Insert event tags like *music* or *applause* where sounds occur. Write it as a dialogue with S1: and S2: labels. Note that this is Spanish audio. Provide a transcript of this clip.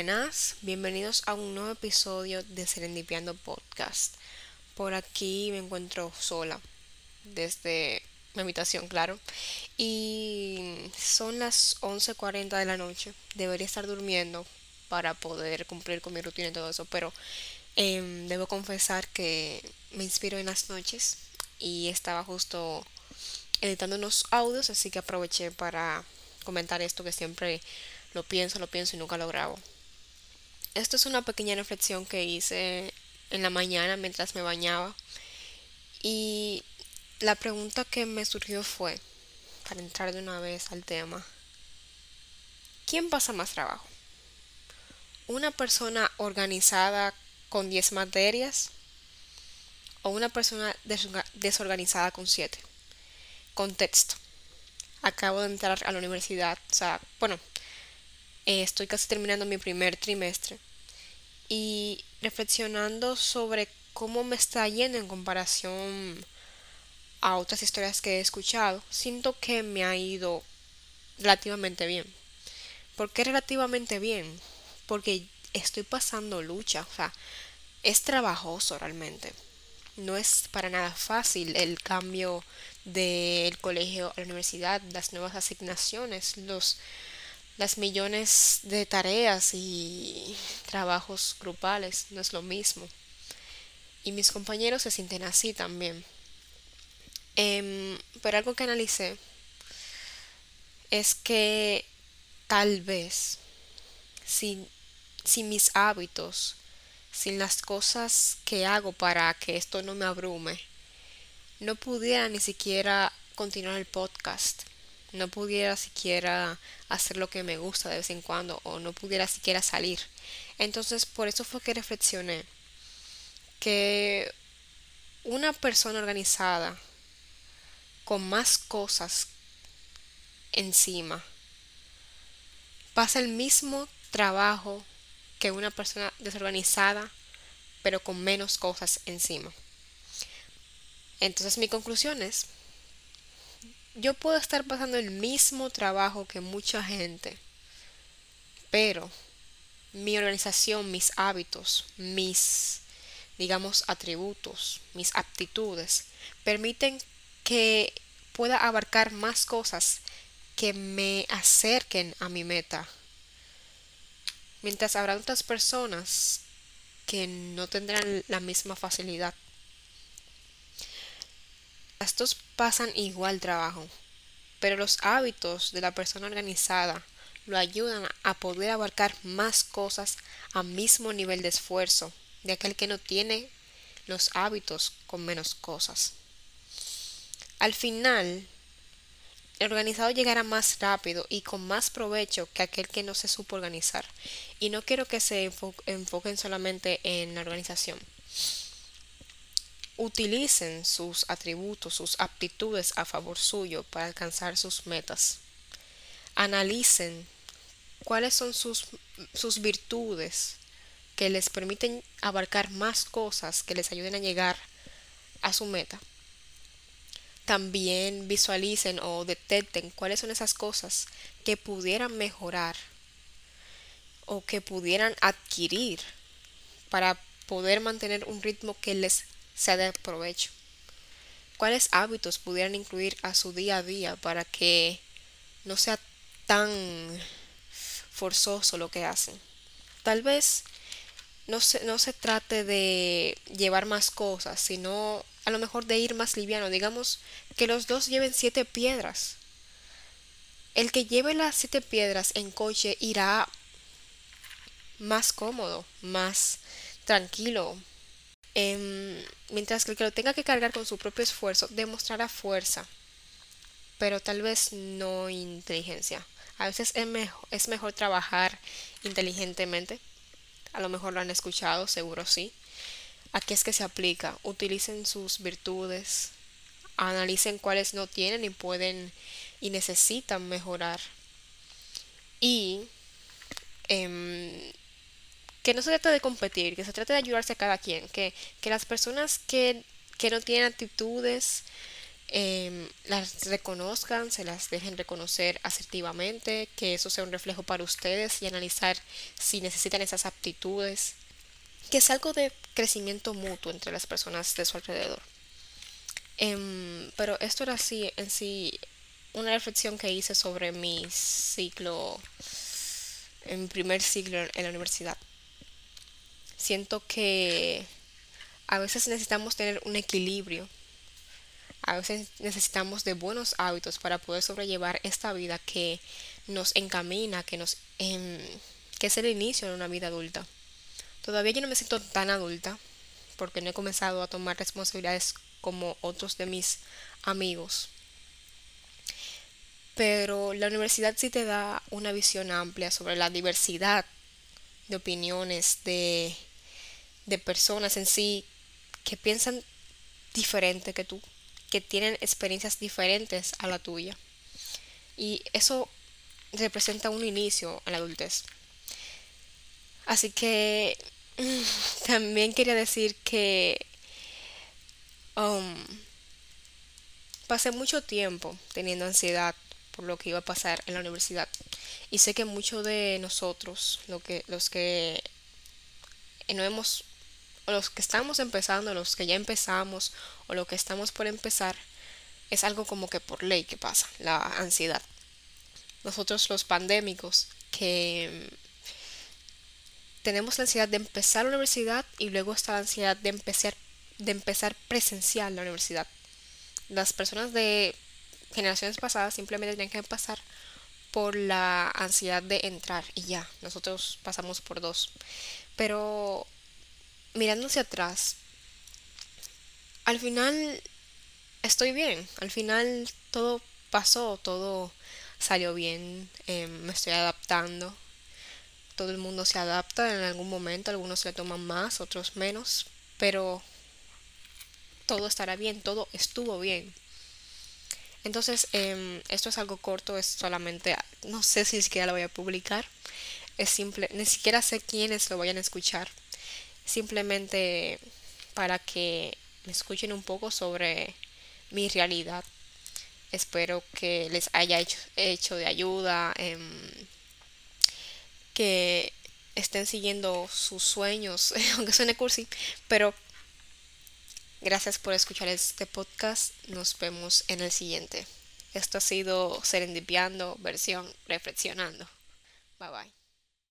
S1: Buenas, bienvenidos a un nuevo episodio de Serendipiando Podcast. Por aquí me encuentro sola desde mi habitación, claro. Y son las 11:40 de la noche. Debería estar durmiendo para poder cumplir con mi rutina y todo eso, pero em, debo confesar que me inspiro en las noches y estaba justo editando unos audios, así que aproveché para comentar esto que siempre lo pienso, lo pienso y nunca lo grabo. Esto es una pequeña reflexión que hice en la mañana mientras me bañaba. Y la pregunta que me surgió fue, para entrar de una vez al tema, ¿quién pasa más trabajo? ¿Una persona organizada con 10 materias o una persona desorganizada con 7? Contexto. Acabo de entrar a la universidad, o sea, bueno, eh, estoy casi terminando mi primer trimestre y reflexionando sobre cómo me está yendo en comparación a otras historias que he escuchado, siento que me ha ido relativamente bien. ¿Por qué relativamente bien? Porque estoy pasando lucha, o sea, es trabajoso realmente. No es para nada fácil el cambio del colegio a la universidad, las nuevas asignaciones, los las millones de tareas y trabajos grupales, no es lo mismo. Y mis compañeros se sienten así también. Em, pero algo que analicé es que tal vez sin, sin mis hábitos, sin las cosas que hago para que esto no me abrume, no pudiera ni siquiera continuar el podcast no pudiera siquiera hacer lo que me gusta de vez en cuando o no pudiera siquiera salir. Entonces por eso fue que reflexioné que una persona organizada con más cosas encima pasa el mismo trabajo que una persona desorganizada pero con menos cosas encima. Entonces mi conclusión es yo puedo estar pasando el mismo trabajo que mucha gente, pero mi organización, mis hábitos, mis, digamos, atributos, mis aptitudes, permiten que pueda abarcar más cosas que me acerquen a mi meta. Mientras habrá otras personas que no tendrán la misma facilidad. Estos pasan igual trabajo, pero los hábitos de la persona organizada lo ayudan a poder abarcar más cosas a mismo nivel de esfuerzo de aquel que no tiene los hábitos con menos cosas. Al final, el organizado llegará más rápido y con más provecho que aquel que no se supo organizar. Y no quiero que se enfoquen solamente en la organización utilicen sus atributos, sus aptitudes a favor suyo para alcanzar sus metas. Analicen cuáles son sus, sus virtudes que les permiten abarcar más cosas que les ayuden a llegar a su meta. También visualicen o detecten cuáles son esas cosas que pudieran mejorar o que pudieran adquirir para poder mantener un ritmo que les sea de provecho. ¿Cuáles hábitos pudieran incluir a su día a día para que no sea tan forzoso lo que hacen? Tal vez no se, no se trate de llevar más cosas, sino a lo mejor de ir más liviano. Digamos que los dos lleven siete piedras. El que lleve las siete piedras en coche irá más cómodo, más tranquilo, Em, mientras que el que lo tenga que cargar con su propio esfuerzo demostrará fuerza, pero tal vez no inteligencia. A veces es, mejor, trabajar inteligentemente. A lo mejor lo han escuchado, seguro sí. Aquí es que se aplica. Utilicen sus virtudes, analicen cuáles no tienen y pueden y necesitan mejorar. Y eh, que no se trata de competir, que se trata de ayudarse a cada quien, que, las personas que, no tienen actitudes em, las reconozcan, se las dejen reconocer asertivamente, que eso sea un reflejo para ustedes y analizar si necesitan esas aptitudes, que es algo de crecimiento mutuo entre las personas de su alrededor. Em, pero esto era así en sí una reflexión que hice sobre mi ciclo, en primer ciclo en la universidad. Siento que a veces necesitamos tener un equilibrio. A veces necesitamos de buenos hábitos para poder sobrellevar esta vida que nos encamina, que nos em, que es el inicio de una vida adulta. Todavía yo no me siento tan adulta porque no he comenzado a tomar responsabilidades como otros de mis amigos. Pero la universidad sí te da una visión amplia sobre la diversidad de opiniones, de, de personas en sí que piensan diferente que tú, que tienen experiencias diferentes a la tuya. Y eso representa un inicio en la adultez. Así que *laughs* también quería decir que um, pasé mucho tiempo teniendo ansiedad por lo que iba a pasar en la universidad. Y sé que muchos de nosotros, lo que, los que no hemos los que estamos empezando, los que ya empezamos o lo que estamos por empezar, es algo como que por ley que pasa, la ansiedad. Nosotros los pandémicos que tenemos la ansiedad de empezar la universidad y luego está la ansiedad de empezar, de empezar presencial la universidad. Las personas de generaciones pasadas simplemente tenían que pasar por la ansiedad de entrar y ya, nosotros pasamos por dos. Pero mirando hacia atrás, al final estoy bien, al final todo pasó, todo salió bien, em, me estoy adaptando, todo el mundo se adapta en algún momento, algunos se toman más, otros menos, pero todo estará bien, todo estuvo bien. Entonces, em, esto es algo corto, es solamente, no sé si siquiera lo voy a publicar, es simple, ni siquiera sé quiénes lo vayan a escuchar, simplemente para que me escuchen un poco sobre mi realidad. Espero que les haya hecho, de ayuda, em, que estén siguiendo sus sueños, *laughs* aunque suene cursi, pero gracias por escuchar este podcast. Nos vemos en el siguiente. Esto ha sido Serendipiando, versión reflexionando. Bye bye.